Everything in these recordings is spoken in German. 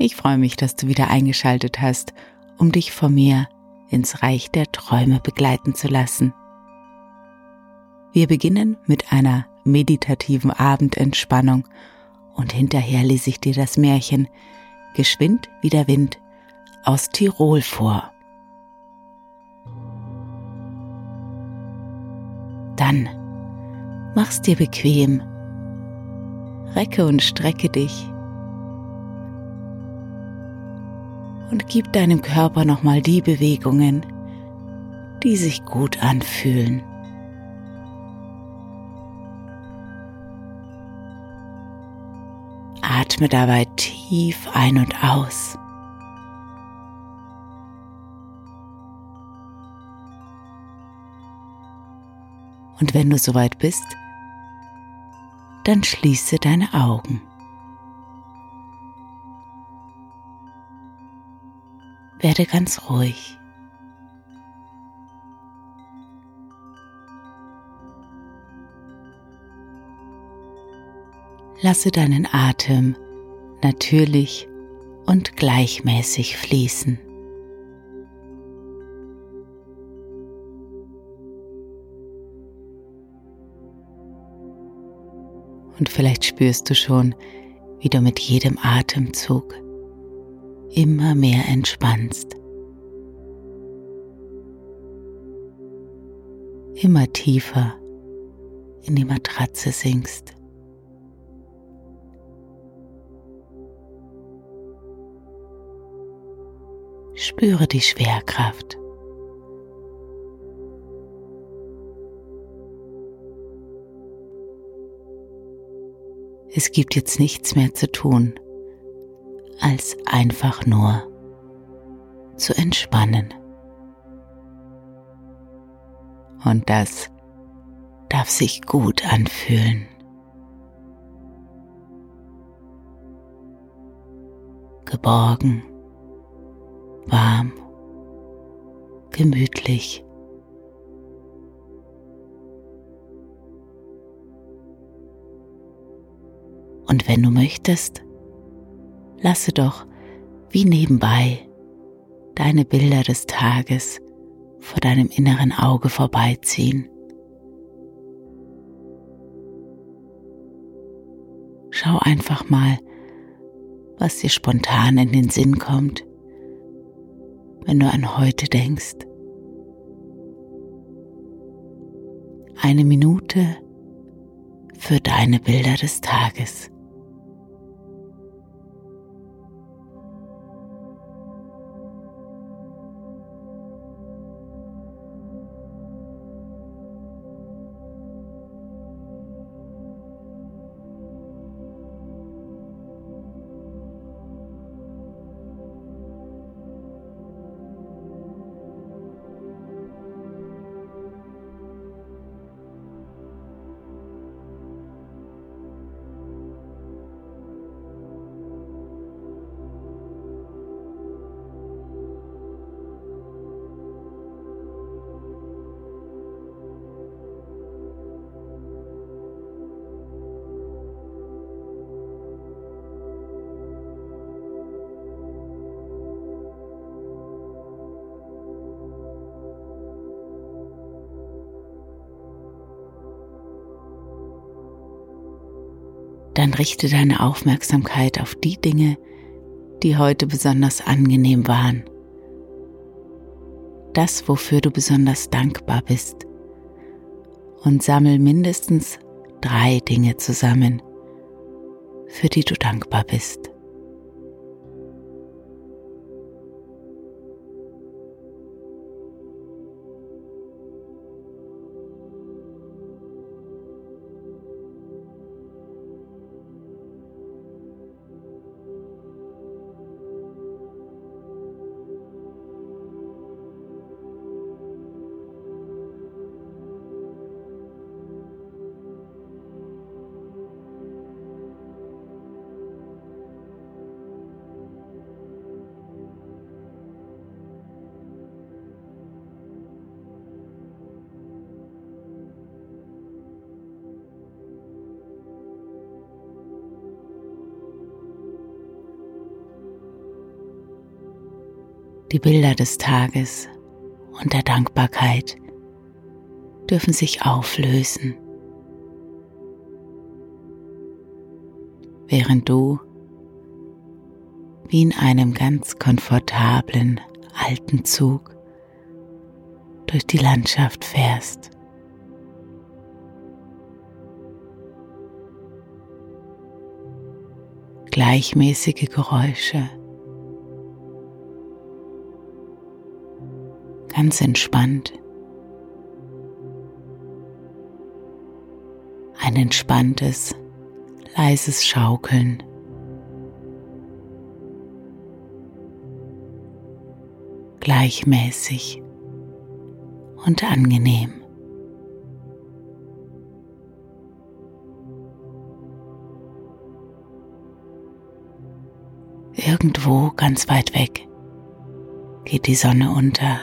Ich freue mich, dass du wieder eingeschaltet hast, um dich von mir ins Reich der Träume begleiten zu lassen. Wir beginnen mit einer meditativen Abendentspannung und hinterher lese ich dir das Märchen Geschwind wie der Wind aus Tirol vor. Dann mach's dir bequem, recke und strecke dich und gib deinem Körper nochmal die Bewegungen, die sich gut anfühlen. Atme dabei tief ein und aus. Und wenn du soweit bist, dann schließe deine Augen. Werde ganz ruhig. Lasse deinen Atem natürlich und gleichmäßig fließen. Und vielleicht spürst du schon, wie du mit jedem Atemzug immer mehr entspannst. Immer tiefer in die Matratze sinkst. Spüre die Schwerkraft. Es gibt jetzt nichts mehr zu tun als einfach nur zu entspannen. Und das darf sich gut anfühlen. Geborgen, warm, gemütlich. Und wenn du möchtest, lasse doch wie nebenbei deine Bilder des Tages vor deinem inneren Auge vorbeiziehen. Schau einfach mal, was dir spontan in den Sinn kommt, wenn du an heute denkst. Eine Minute für deine Bilder des Tages. Dann richte deine Aufmerksamkeit auf die Dinge, die heute besonders angenehm waren. Das, wofür du besonders dankbar bist. Und sammel mindestens drei Dinge zusammen, für die du dankbar bist. Die Bilder des Tages und der Dankbarkeit dürfen sich auflösen, während du wie in einem ganz komfortablen alten Zug durch die Landschaft fährst. Gleichmäßige Geräusche ganz entspannt. Ein entspanntes, leises Schaukeln. Gleichmäßig und angenehm. Irgendwo ganz weit weg geht die Sonne unter.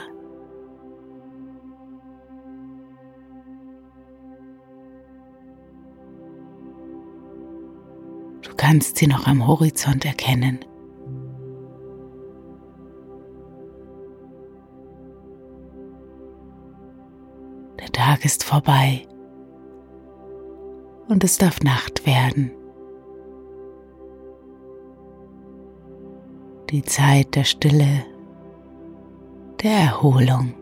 Kannst sie noch am Horizont erkennen. Der Tag ist vorbei und es darf Nacht werden. Die Zeit der Stille, der Erholung.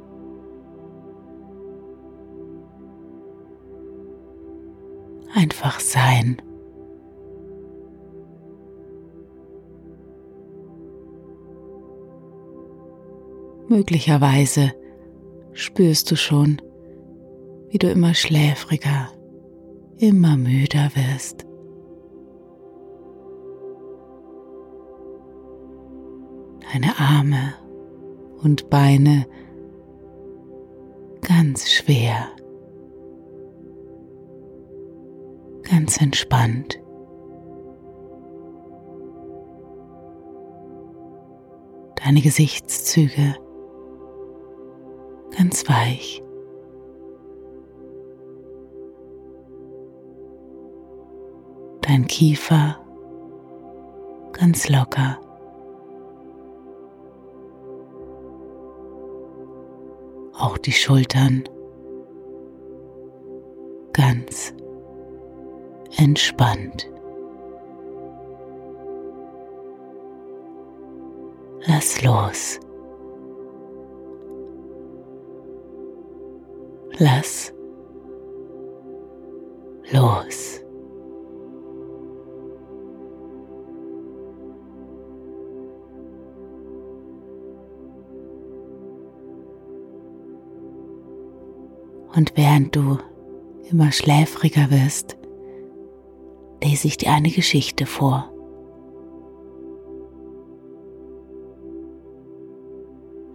Einfach sein. Möglicherweise spürst du schon, wie du immer schläfriger, immer müder wirst. Deine Arme und Beine ganz schwer, ganz entspannt. Deine Gesichtszüge ganz weich. Dein Kiefer ganz locker. Auch die Schultern ganz entspannt. Lass los. Lass los. Und während du immer schläfriger wirst, lese ich dir eine Geschichte vor.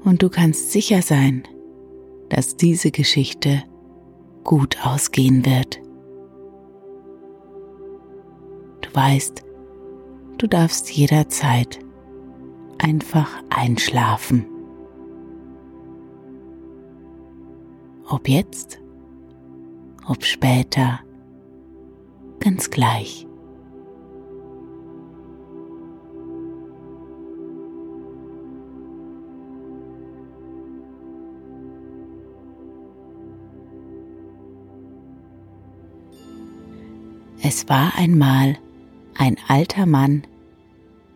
Und du kannst sicher sein, dass diese Geschichte gut ausgehen wird. Du weißt, du darfst jederzeit einfach einschlafen. Ob jetzt, ob später, ganz gleich. Es war einmal ein alter Mann,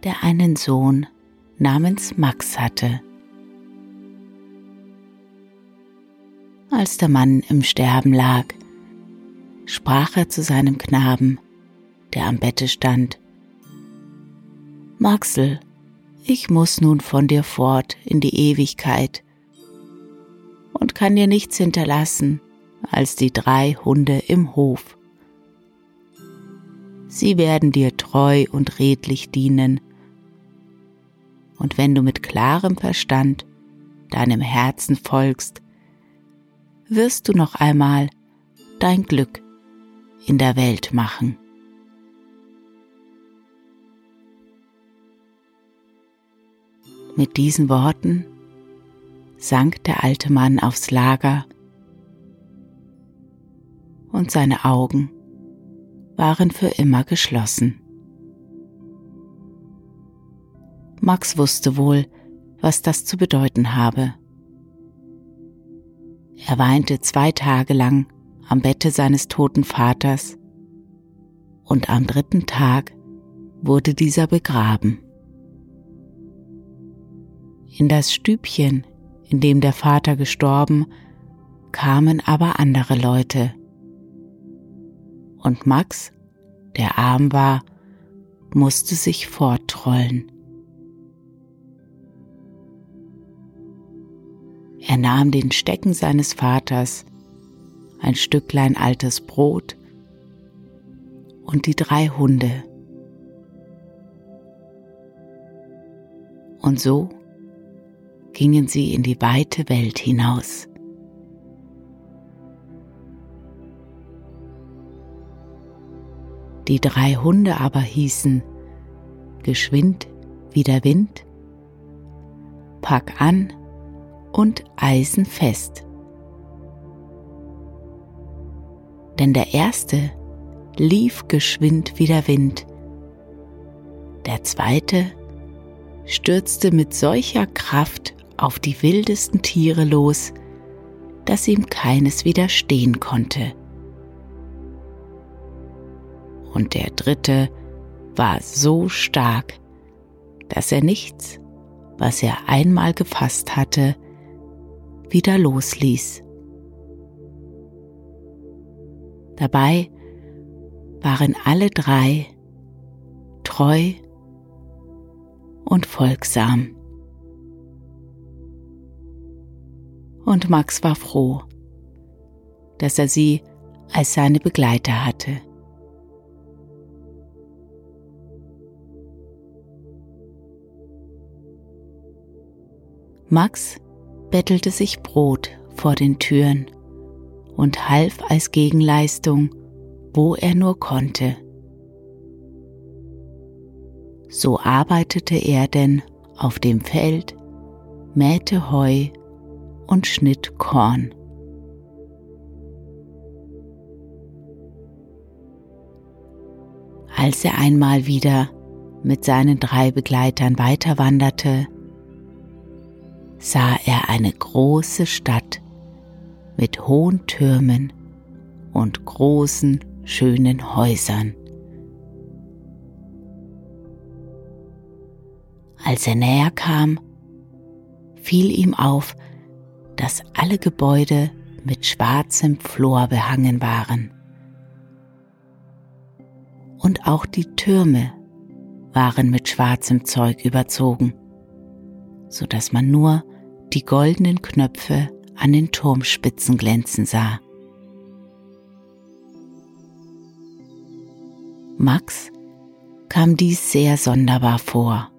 der einen Sohn namens Max hatte. Als der Mann im Sterben lag, sprach er zu seinem Knaben, der am Bette stand. Maxel, ich muss nun von dir fort in die Ewigkeit und kann dir nichts hinterlassen als die drei Hunde im Hof. Sie werden dir treu und redlich dienen, und wenn du mit klarem Verstand deinem Herzen folgst, wirst du noch einmal dein Glück in der Welt machen. Mit diesen Worten sank der alte Mann aufs Lager und seine Augen waren für immer geschlossen. Max wusste wohl, was das zu bedeuten habe. Er weinte zwei Tage lang am Bette seines toten Vaters und am dritten Tag wurde dieser begraben. In das Stübchen, in dem der Vater gestorben, kamen aber andere Leute. Und Max, der arm war, musste sich forttrollen. Er nahm den Stecken seines Vaters, ein Stücklein altes Brot und die drei Hunde. Und so gingen sie in die weite Welt hinaus. Die drei Hunde aber hießen geschwind wie der Wind, pack an und eisenfest. Denn der erste lief geschwind wie der Wind, der zweite stürzte mit solcher Kraft auf die wildesten Tiere los, dass ihm keines widerstehen konnte. Und der dritte war so stark, dass er nichts, was er einmal gefasst hatte, wieder losließ. Dabei waren alle drei treu und folgsam. Und Max war froh, dass er sie als seine Begleiter hatte. Max bettelte sich Brot vor den Türen und half als Gegenleistung, wo er nur konnte. So arbeitete er denn auf dem Feld, mähte Heu und schnitt Korn. Als er einmal wieder mit seinen drei Begleitern weiterwanderte, sah er eine große Stadt mit hohen Türmen und großen, schönen Häusern. Als er näher kam, fiel ihm auf, dass alle Gebäude mit schwarzem Flor behangen waren. Und auch die Türme waren mit schwarzem Zeug überzogen, so dass man nur die goldenen Knöpfe an den Turmspitzen glänzen sah. Max kam dies sehr sonderbar vor.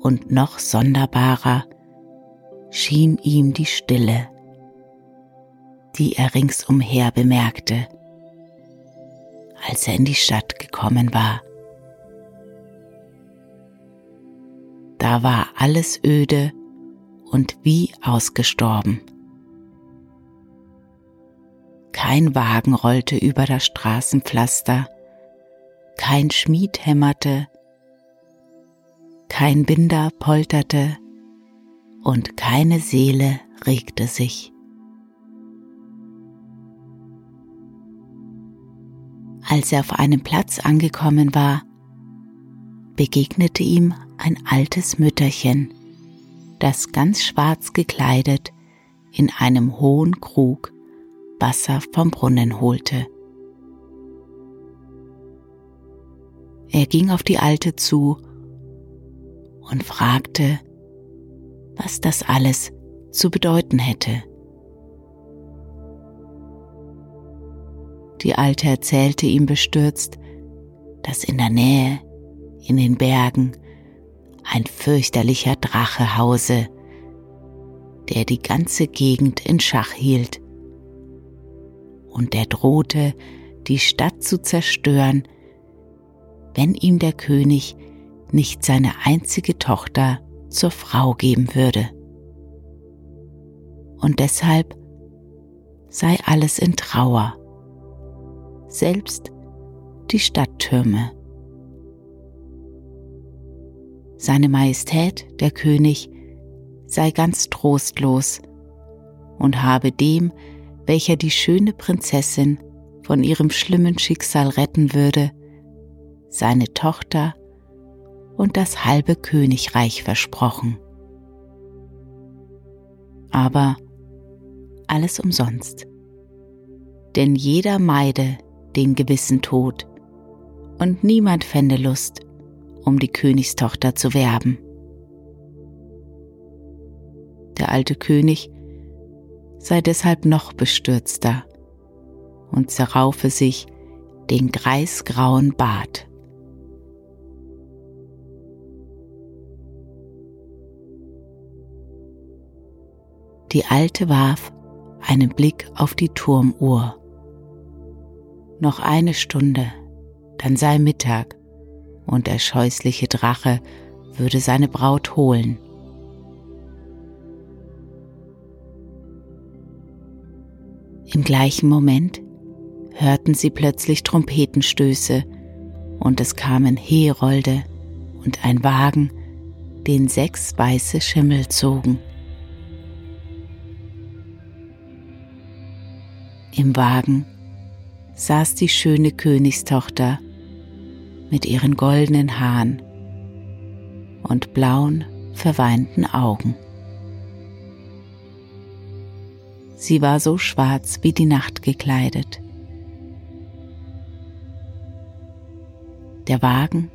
Und noch sonderbarer schien ihm die Stille, die er ringsumher bemerkte, als er in die Stadt gekommen war. Da war alles öde und wie ausgestorben. Kein Wagen rollte über das Straßenpflaster, kein Schmied hämmerte, kein Binder polterte und keine Seele regte sich. Als er auf einem Platz angekommen war, begegnete ihm ein altes Mütterchen, das ganz schwarz gekleidet in einem hohen Krug Wasser vom Brunnen holte. Er ging auf die Alte zu und fragte, was das alles zu bedeuten hätte. Die Alte erzählte ihm bestürzt, dass in der Nähe, in den Bergen, ein fürchterlicher Drache hause, der die ganze Gegend in Schach hielt. Und der drohte, die Stadt zu zerstören, wenn ihm der König nicht seine einzige Tochter zur Frau geben würde. Und deshalb sei alles in Trauer, selbst die Stadttürme. Seine Majestät, der König, sei ganz trostlos und habe dem, welcher die schöne Prinzessin von ihrem schlimmen Schicksal retten würde, seine Tochter und das halbe Königreich versprochen. Aber alles umsonst. Denn jeder meide den gewissen Tod und niemand fände Lust, um die Königstochter zu werben. Der alte König sei deshalb noch bestürzter und zerraufe sich den greisgrauen Bart. Die Alte warf einen Blick auf die Turmuhr. Noch eine Stunde, dann sei Mittag und der scheußliche Drache würde seine Braut holen. Im gleichen Moment hörten sie plötzlich Trompetenstöße und es kamen Herolde und ein Wagen, den sechs weiße Schimmel zogen. Im Wagen saß die schöne Königstochter mit ihren goldenen Haaren und blauen, verweinten Augen. Sie war so schwarz wie die Nacht gekleidet. Der Wagen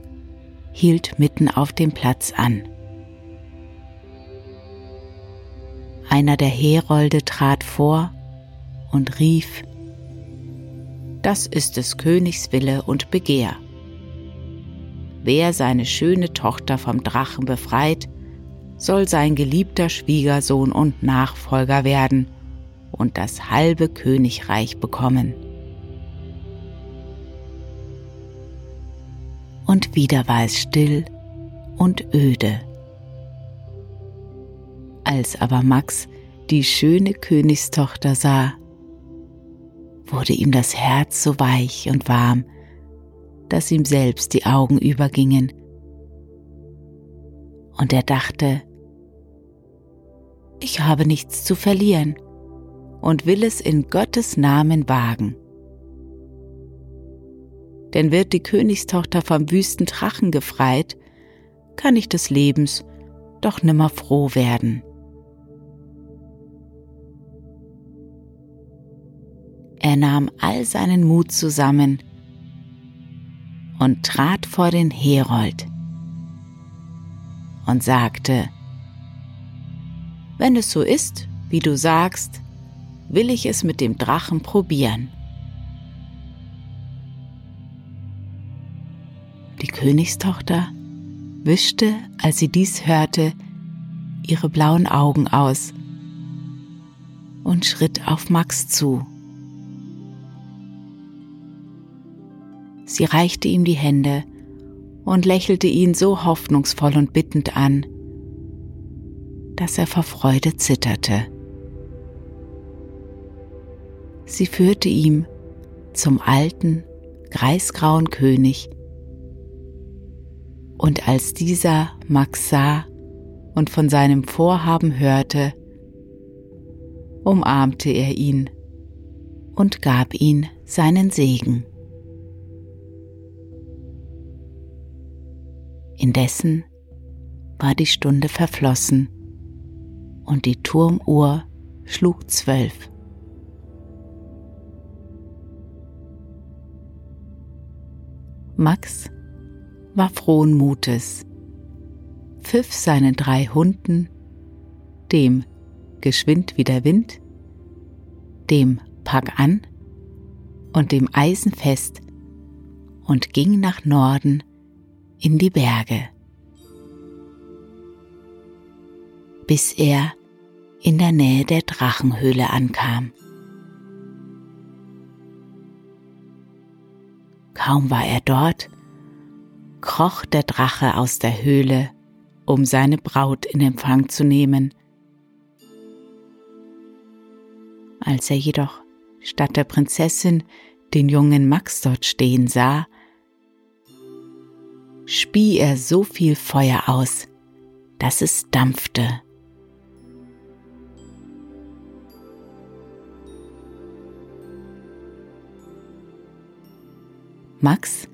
hielt mitten auf dem Platz an. Einer der Herolde trat vor und rief, Das ist des Königs Wille und Begehr. Wer seine schöne Tochter vom Drachen befreit, soll sein geliebter Schwiegersohn und Nachfolger werden und das halbe Königreich bekommen. Und wieder war es still und öde. Als aber Max die schöne Königstochter sah, wurde ihm das Herz so weich und warm, dass ihm selbst die Augen übergingen. Und er dachte, ich habe nichts zu verlieren und will es in Gottes Namen wagen. Denn wird die Königstochter vom wüsten Drachen gefreit, kann ich des Lebens doch nimmer froh werden. Er nahm all seinen Mut zusammen und trat vor den Herold und sagte, wenn es so ist, wie du sagst, will ich es mit dem Drachen probieren. Die Königstochter wischte, als sie dies hörte, ihre blauen Augen aus und schritt auf Max zu. Sie reichte ihm die Hände und lächelte ihn so hoffnungsvoll und bittend an, dass er vor Freude zitterte. Sie führte ihm zum alten, greisgrauen König, und als dieser Max sah und von seinem Vorhaben hörte, umarmte er ihn und gab ihn seinen Segen. Indessen war die Stunde verflossen und die Turmuhr schlug zwölf. Max war frohen Mutes, pfiff seinen drei Hunden, dem geschwind wie der Wind, dem Pack an und dem Eisenfest und ging nach Norden in die Berge, bis er in der Nähe der Drachenhöhle ankam. Kaum war er dort, kroch der Drache aus der Höhle, um seine Braut in Empfang zu nehmen. Als er jedoch statt der Prinzessin den jungen Max dort stehen sah, spie er so viel Feuer aus, dass es dampfte. Max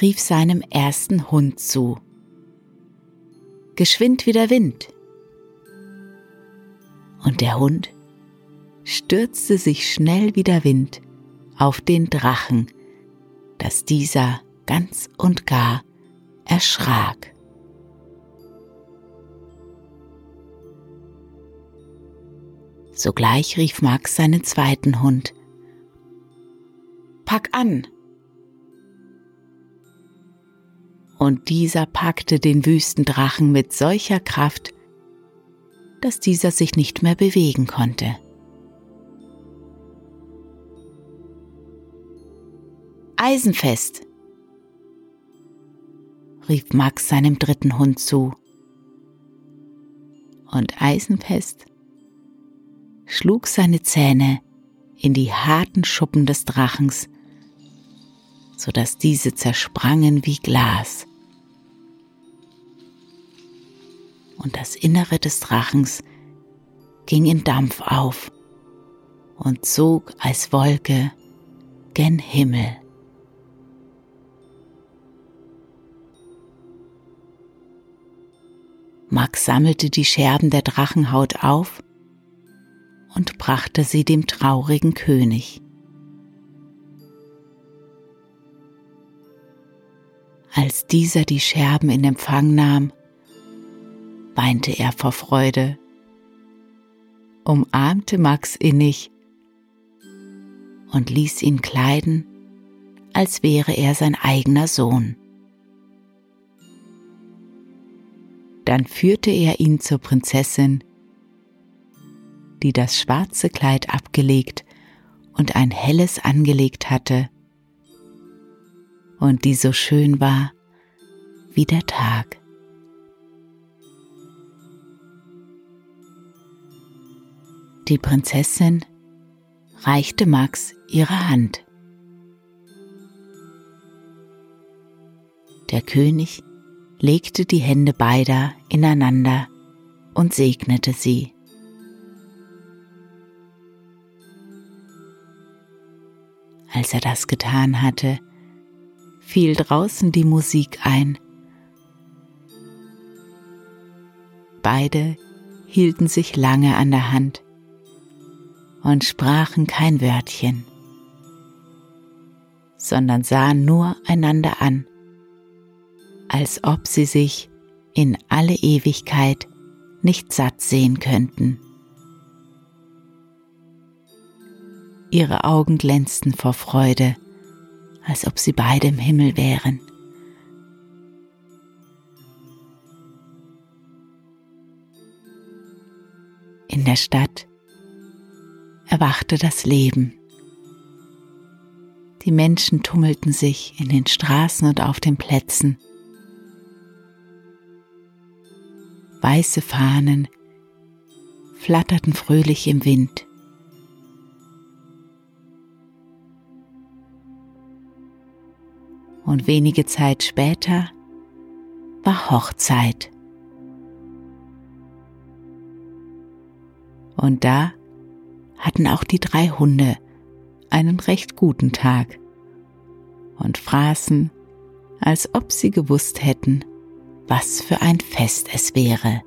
rief seinem ersten Hund zu. Geschwind wie der Wind. Und der Hund stürzte sich schnell wie der Wind auf den Drachen, dass dieser ganz und gar erschrak. Sogleich rief Max seinen zweiten Hund. Pack an! Und dieser packte den Wüstendrachen mit solcher Kraft, dass dieser sich nicht mehr bewegen konnte. Eisenfest, rief Max seinem dritten Hund zu. Und Eisenfest schlug seine Zähne in die harten Schuppen des Drachens, so dass diese zersprangen wie Glas. Und das Innere des Drachens ging in Dampf auf und zog als Wolke gen Himmel. Max sammelte die Scherben der Drachenhaut auf und brachte sie dem traurigen König. Als dieser die Scherben in Empfang nahm, weinte er vor Freude, umarmte Max innig und ließ ihn kleiden, als wäre er sein eigener Sohn. Dann führte er ihn zur Prinzessin, die das schwarze Kleid abgelegt und ein helles angelegt hatte und die so schön war wie der Tag. Die Prinzessin reichte Max ihre Hand. Der König legte die Hände beider ineinander und segnete sie. Als er das getan hatte, fiel draußen die Musik ein. Beide hielten sich lange an der Hand und sprachen kein Wörtchen, sondern sahen nur einander an als ob sie sich in alle Ewigkeit nicht satt sehen könnten. Ihre Augen glänzten vor Freude, als ob sie beide im Himmel wären. In der Stadt erwachte das Leben. Die Menschen tummelten sich in den Straßen und auf den Plätzen. Weiße Fahnen flatterten fröhlich im Wind. Und wenige Zeit später war Hochzeit. Und da hatten auch die drei Hunde einen recht guten Tag und fraßen, als ob sie gewusst hätten, was für ein Fest es wäre.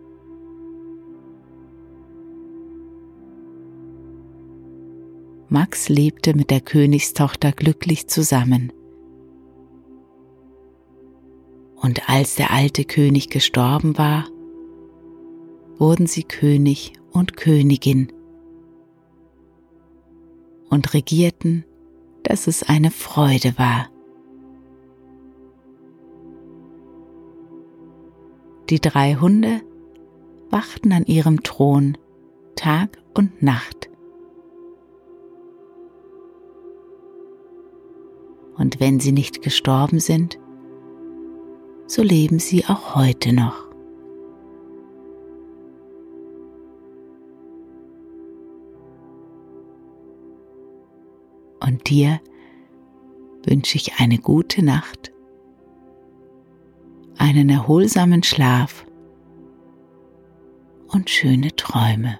Max lebte mit der Königstochter glücklich zusammen. Und als der alte König gestorben war, wurden sie König und Königin und regierten, dass es eine Freude war. Die drei Hunde wachten an ihrem Thron Tag und Nacht. Und wenn sie nicht gestorben sind, so leben sie auch heute noch. Und dir wünsche ich eine gute Nacht einen erholsamen Schlaf und schöne Träume.